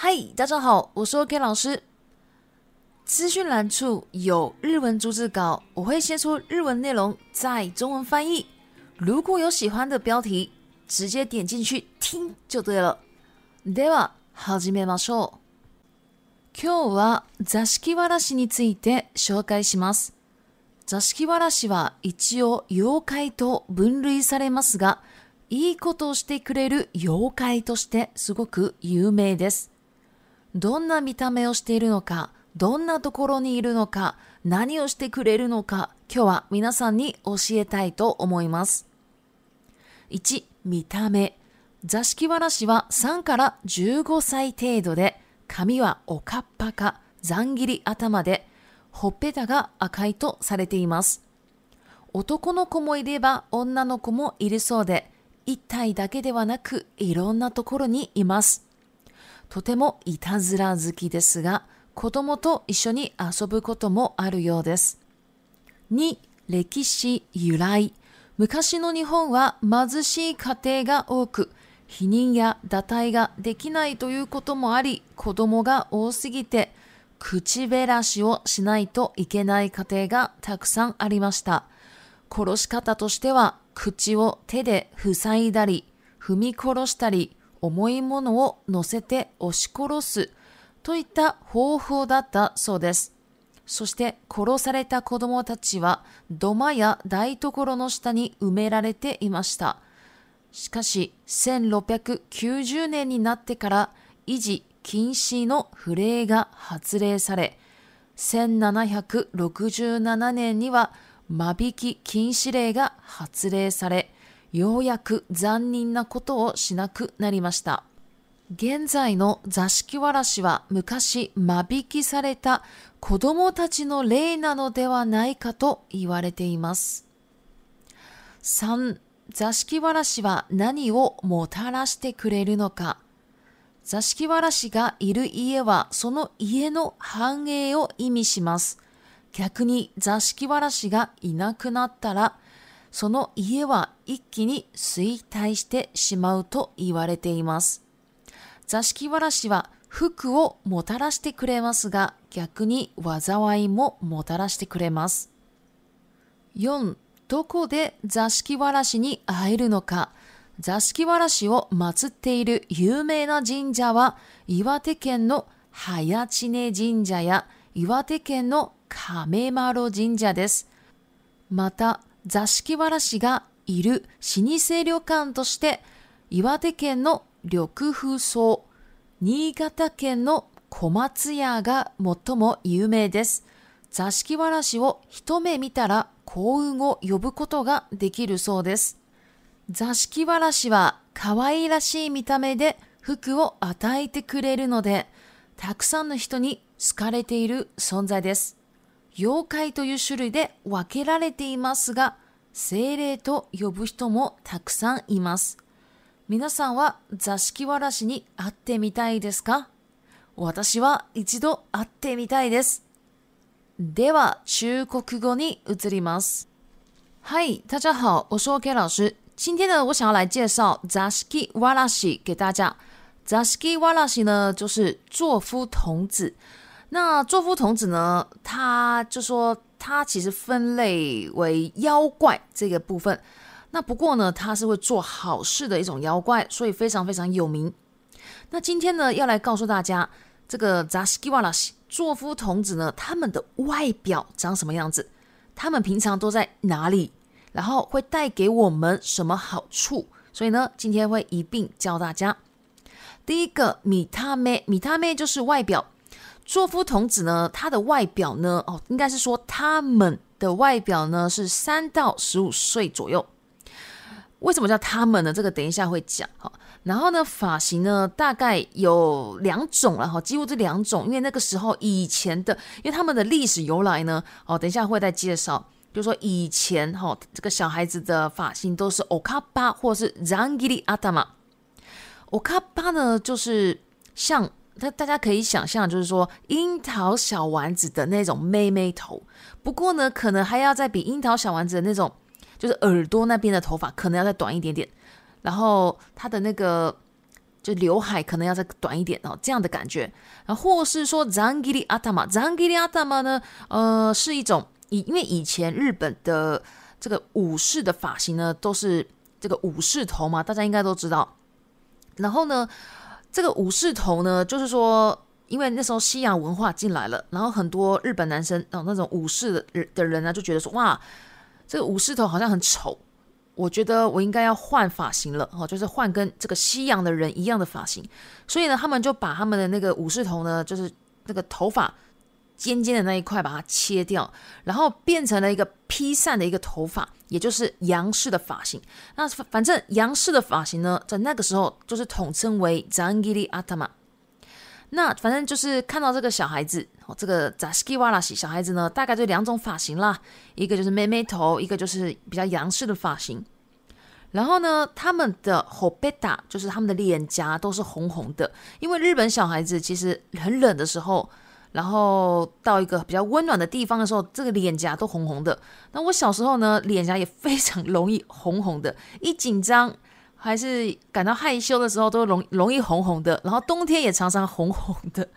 嗨，大家好，我是 OK 老师。资讯栏处有日文逐字稿，我会先出日文内容，再中文翻译。如果有喜欢的标题，直接点进去听就对了。では始めましょう。今日は座敷わらしについて紹介します。座敷わらしは一応妖怪と分類されますが、いいことをしてくれる妖怪としてすごく有名です。どんな見た目をしているのか、どんなところにいるのか、何をしてくれるのか、今日は皆さんに教えたいと思います。1、見た目。座敷わらしは3から15歳程度で、髪はおかっぱか、ざん切り頭で、ほっぺたが赤いとされています。男の子もいれば女の子もいるそうで、一体だけではなくいろんなところにいます。とてもいたずら好きですが、子供と一緒に遊ぶこともあるようです。2、歴史由来。昔の日本は貧しい家庭が多く、避妊や堕胎ができないということもあり、子供が多すぎて、口べらしをしないといけない家庭がたくさんありました。殺し方としては、口を手で塞いだり、踏み殺したり、重いものを乗せて押し殺すといった方法だったそうです。そして殺された子供たちは土間や台所の下に埋められていました。しかし1690年になってから維持禁止の不令が発令され、1767年には間引き禁止令が発令され、ようやく残忍なことをしなくなりました。現在の座敷わらしは昔間引きされた子供たちの霊なのではないかと言われています。3. 座敷わらしは何をもたらしてくれるのか座敷わらしがいる家はその家の繁栄を意味します。逆に座敷わらしがいなくなったらその家は一気に衰退してしまうと言われています。座敷わらしは福をもたらしてくれますが、逆に災いももたらしてくれます。4. どこで座敷わらしに会えるのか。座敷わらしを祀っている有名な神社は、岩手県の早知根神社や岩手県の亀丸神社です。また、座敷わらしがいる老舗旅館として、岩手県の緑風荘、新潟県の小松屋が最も有名です。座敷わらしを一目見たら幸運を呼ぶことができるそうです。座敷わらしは可愛らしい見た目で服を与えてくれるので、たくさんの人に好かれている存在です。妖怪という種類で分けられていますが、精霊と呼ぶ人もたくさんいます。皆さんは座敷わらしに会ってみたいですか？私は一度会ってみたいです。では、中国語に移ります。嗨，大家好，我是 OK 老师。今天呢，我想要来介绍 Zaski Walashi 给大家。Zaski Walashi 呢，就是作夫童子。那作夫童子呢？他就说他其实分类为妖怪这个部分。那不过呢，他是会做好事的一种妖怪，所以非常非常有名。那今天呢，要来告诉大家，这个扎斯基瓦拉西作夫童子呢，他们的外表长什么样子？他们平常都在哪里？然后会带给我们什么好处？所以呢，今天会一并教大家。第一个米他妹，米他妹就是外表。作夫童子呢，他的外表呢，哦，应该是说他们的外表呢是三到十五岁左右。为什么叫他们呢？这个等一下会讲哈。然后呢，发型呢大概有两种了哈，几乎这两种，因为那个时候以前的，因为他们的历史由来呢，哦，等一下会再介绍。就说以前哈，这个小孩子的发型都是 okaba 或是 zangiri atama。oka 巴呢，就是像。那大家可以想象，就是说樱桃小丸子的那种妹妹头，不过呢，可能还要再比樱桃小丸子的那种，就是耳朵那边的头发可能要再短一点点。然后它的那个就刘海可能要再短一点哦，这样的感觉。然后或是说 zangiri atama，zangiri atama 呢，呃，是一种以因为以前日本的这个武士的发型呢，都是这个武士头嘛，大家应该都知道。然后呢，这个武士头呢，就是说，因为那时候西洋文化进来了，然后很多日本男生哦，那种武士的的人呢，就觉得说，哇，这个武士头好像很丑。我觉得我应该要换发型了哦，就是换跟这个西洋的人一样的发型。所以呢，他们就把他们的那个武士头呢，就是那个头发尖尖的那一块，把它切掉，然后变成了一个披散的一个头发，也就是洋式的发型。那反正洋式的发型呢，在那个时候就是统称为 zangiri atama。那反正就是看到这个小孩子哦，这个 zaskiwara 小孩子呢，大概就两种发型啦，一个就是妹妹头，一个就是比较洋式的发型。然后呢，他们的 hobeta 就是他们的脸颊都是红红的，因为日本小孩子其实很冷的时候，然后到一个比较温暖的地方的时候，这个脸颊都红红的。那我小时候呢，脸颊也非常容易红红的，一紧张。还是感到害羞的时候都容容易红红的，然后冬天也常常红红的，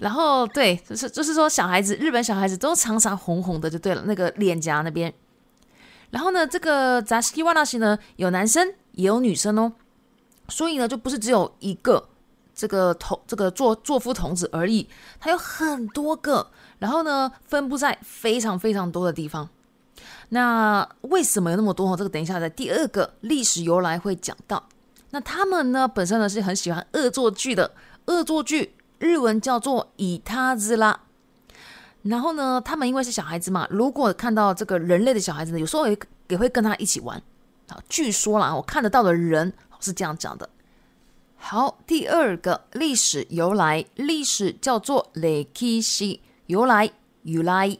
然后对，就是就是说小孩子日本小孩子都常常红红的就对了，那个脸颊那边。然后呢，这个扎西瓦纳西呢有男生也有女生哦，所以呢就不是只有一个这个童这个作作夫童子而已，它有很多个，然后呢分布在非常非常多的地方。那为什么有那么多？这个等一下在第二个历史由来会讲到。那他们呢本身呢是很喜欢恶作剧的，恶作剧日文叫做以他之拉。然后呢，他们因为是小孩子嘛，如果看到这个人类的小孩子呢，有时候也也会跟他一起玩。好，据说啦，我看得到的人是这样讲的。好，第二个历史由来，历史叫做雷基西由来，由来。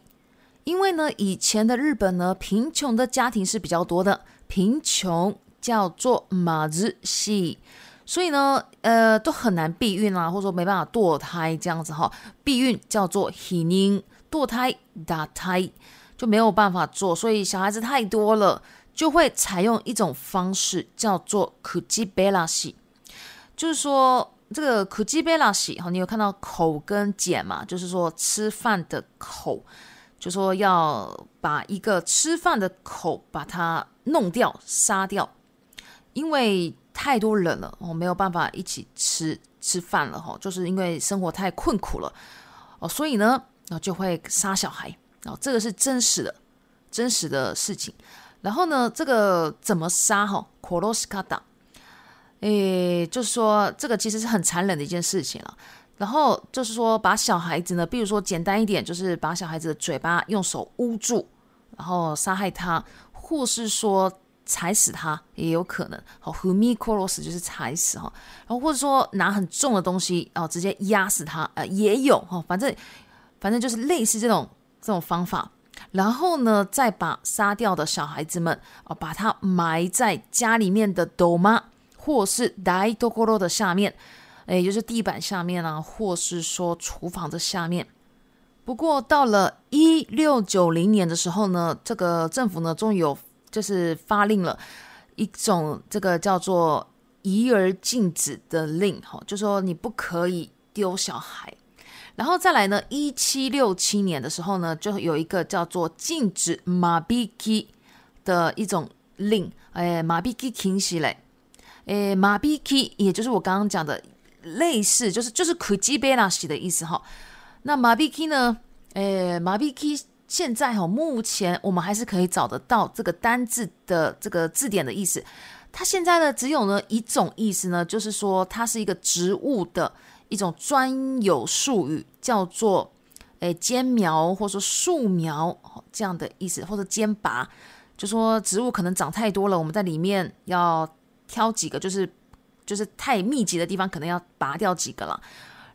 因为呢，以前的日本呢，贫穷的家庭是比较多的，贫穷叫做马子系，所以呢，呃，都很难避孕啊，或者说没办法堕胎这样子哈。避孕叫做 h 宁，堕胎打胎就没有办法做，所以小孩子太多了，就会采用一种方式叫做 kujibela 系就是说这个 k u j i b e l a s i 哈，你有看到口跟剪嘛？就是说吃饭的口。就说要把一个吃饭的口把它弄掉、杀掉，因为太多人了，我没有办法一起吃吃饭了哈。就是因为生活太困苦了哦，所以呢，然后就会杀小孩哦，这个是真实的、真实的事情。然后呢，这个怎么杀哈 k o r o s k a d a 诶，就是说这个其实是很残忍的一件事情了。然后就是说，把小孩子呢，比如说简单一点，就是把小孩子的嘴巴用手捂住，然后杀害他，或是说踩死他也有可能。好，humi koros 就是踩死哈，然后或者说拿很重的东西，然后直接压死他，呃，也有哈，反正反正就是类似这种这种方法。然后呢，再把杀掉的小孩子们哦，把他埋在家里面的 doma 或是 dai dokoro 的下面。哎，就是地板下面啊，或是说厨房的下面。不过到了一六九零年的时候呢，这个政府呢终于有就是发令了一种这个叫做移而禁止的令，哈，就说你不可以丢小孩。然后再来呢，一七六七年的时候呢，就有一个叫做禁止马比基的一种令，哎，马比基停息嘞，诶，马比基也就是我刚刚讲的。类似就是就是可基贝拉西的意思哈。那马比基呢？诶，马比基现在哈，目前我们还是可以找得到这个单字的这个字典的意思。它现在呢，只有呢一种意思呢，就是说它是一个植物的一种专有术语，叫做诶尖苗或者说树苗这样的意思，或者尖拔，就说植物可能长太多了，我们在里面要挑几个，就是。就是太密集的地方，可能要拔掉几个了。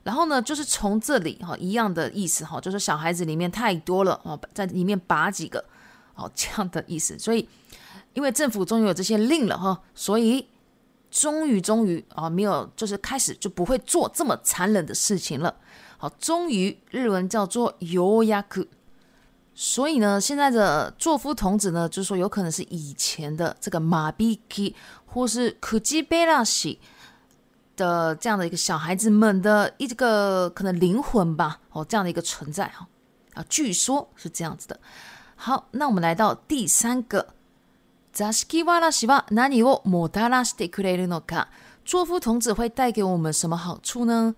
然后呢，就是从这里哈，一样的意思哈，就是小孩子里面太多了哦，在里面拔几个哦，这样的意思。所以，因为政府终于有这些令了哈，所以终于终于啊，没有就是开始就不会做这么残忍的事情了。好，终于日文叫做尤亚克。所以呢，现在的作夫童子呢，就是说有可能是以前的这个马比基。或是 kuji belashi， 的这样的一个小孩子们的一个可能灵魂吧，哦，这样的一个存在哈啊，据说是这样子的。好，那我们来到第三个，座敷わらしは何をもたらしてくれるのか？作夫童子会带给我们什么好处呢？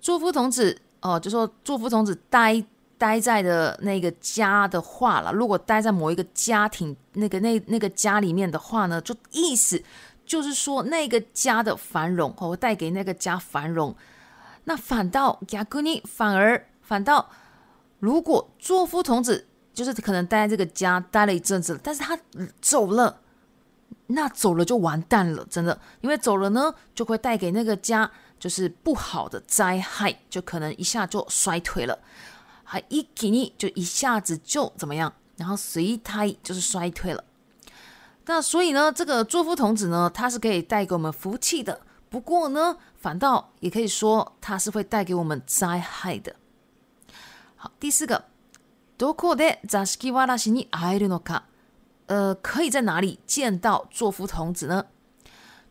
作夫童子哦，就说作夫童子待待在的那个家的话了，如果待在某一个家庭那个那那个家里面的话呢，就意思。 就是说，那个家的繁荣哦，带给那个家繁荣。那反倒雅古尼反而反倒，如果作夫童子就是可能待在这个家待了一阵子，但是他走了，那走了就完蛋了，真的，因为走了呢，就会带给那个家就是不好的灾害，就可能一下就衰退了，还一给你就一下子就怎么样，然后随胎就是衰退了。那所以呢，这个作夫童子呢，它是可以带给我们福气的。不过呢，反倒也可以说它是会带给我们灾害的。好，第四个，どこで座敷わらしに会えるのか？呃，可以在哪里见到作夫童子呢？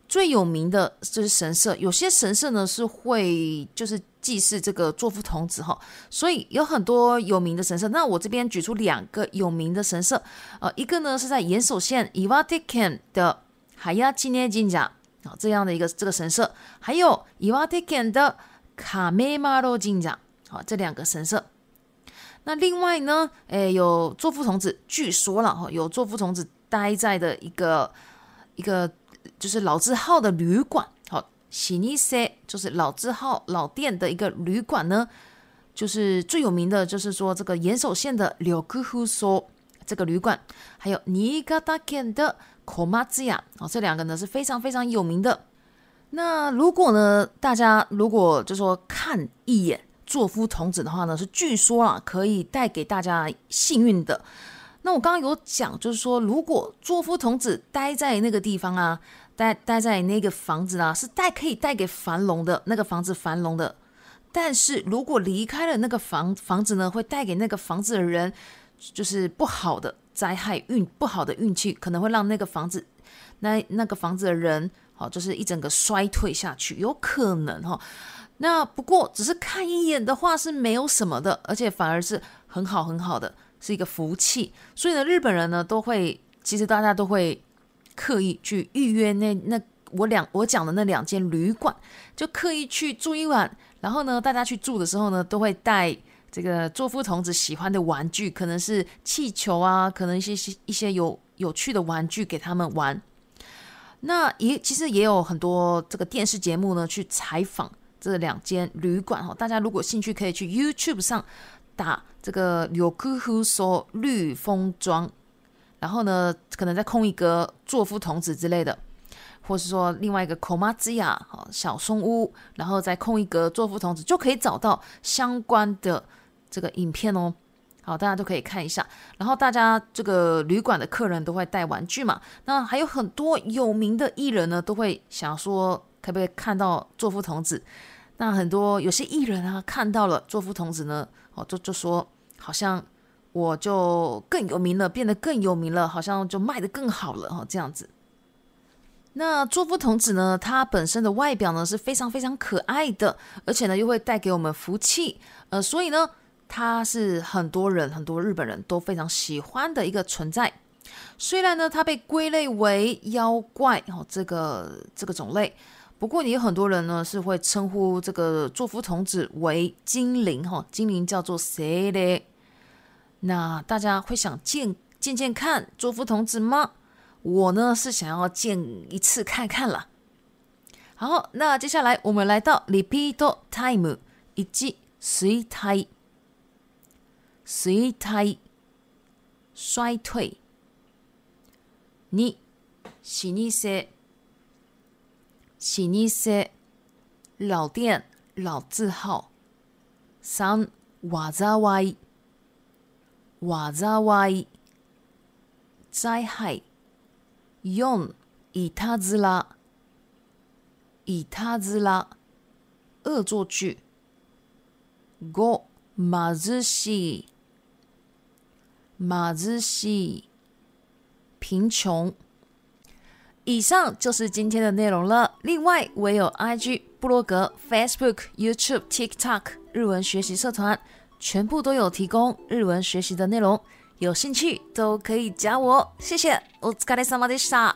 最有名的就是神社，有些神社呢是会就是 祭祀这个作夫童子哈，所以有很多有名的神社。那我这边举出两个有名的神社，呃，一个呢是在岩手县 Iwate 的海亚纪念金甲啊这样的一个这个神社，还有 Iwate 的卡梅马罗金甲啊这两个神社。那另外呢，诶有作夫童子，据说了哈，有作夫童子待在的一个一个。就是老字号的旅馆，喜尼塞就是老字号老店的一个旅馆呢，就是最有名的，就是说这个岩手县的柳库户说这个旅馆，还有尼加达县的科马兹亚，哦，这两个呢是非常非常有名的。那如果呢，大家如果就说看一眼作夫童子的话呢，是据说啊可以带给大家幸运的。那我刚刚有讲，就是说，如果作夫童子待在那个地方啊，待待在那个房子啊，是带可以带给繁荣的那个房子繁荣的。但是如果离开了那个房房子呢，会带给那个房子的人就是不好的灾害运，不好的运气，可能会让那个房子那那个房子的人，好，就是一整个衰退下去，有可能哈。那不过只是看一眼的话是没有什么的，而且反而是很好很好的。是一个福气，所以呢，日本人呢都会，其实大家都会刻意去预约那那我两我讲的那两间旅馆，就刻意去住一晚。然后呢，大家去住的时候呢，都会带这个作夫童子喜欢的玩具，可能是气球啊，可能一些一些有有趣的玩具给他们玩。那也其实也有很多这个电视节目呢去采访这两间旅馆哈，大家如果兴趣可以去 YouTube 上。打这个柳库户说绿风庄，然后呢，可能再空一个作夫童子之类的，或是说另外一个口马兹亚好小松屋，然后再空一个作夫童子，就可以找到相关的这个影片哦。好，大家都可以看一下。然后大家这个旅馆的客人都会带玩具嘛，那还有很多有名的艺人呢，都会想说可不可以看到作夫童子。那很多有些艺人啊，看到了作夫童子呢。哦，就就说好像我就更有名了，变得更有名了，好像就卖的更好了哈，这样子。那作夫童子呢，它本身的外表呢是非常非常可爱的，而且呢又会带给我们福气，呃，所以呢它是很多人很多日本人都非常喜欢的一个存在。虽然呢它被归类为妖怪哦，这个这个种类。不过，也有很多人呢是会称呼这个作夫童子为精灵哈，精灵叫做谁嘞？那大家会想见见见看周福同志吗？我呢是想要见一次看看了。好，那接下来我们来到 repeat time 以及衰退，衰退，衰退，你是你些。老舗、老店、老字号。三、災い、災い、灾害。四、いたずら、いたずら、恶作剧。五、貧しい、貧しい、贫穷。以上就是今天的内容了。另外，我有 IG 部落格、Facebook、YouTube、TikTok 日文学习社团， 全部都有提供日文学习的内容，有兴趣都可以加我。谢谢，お疲れ様でした。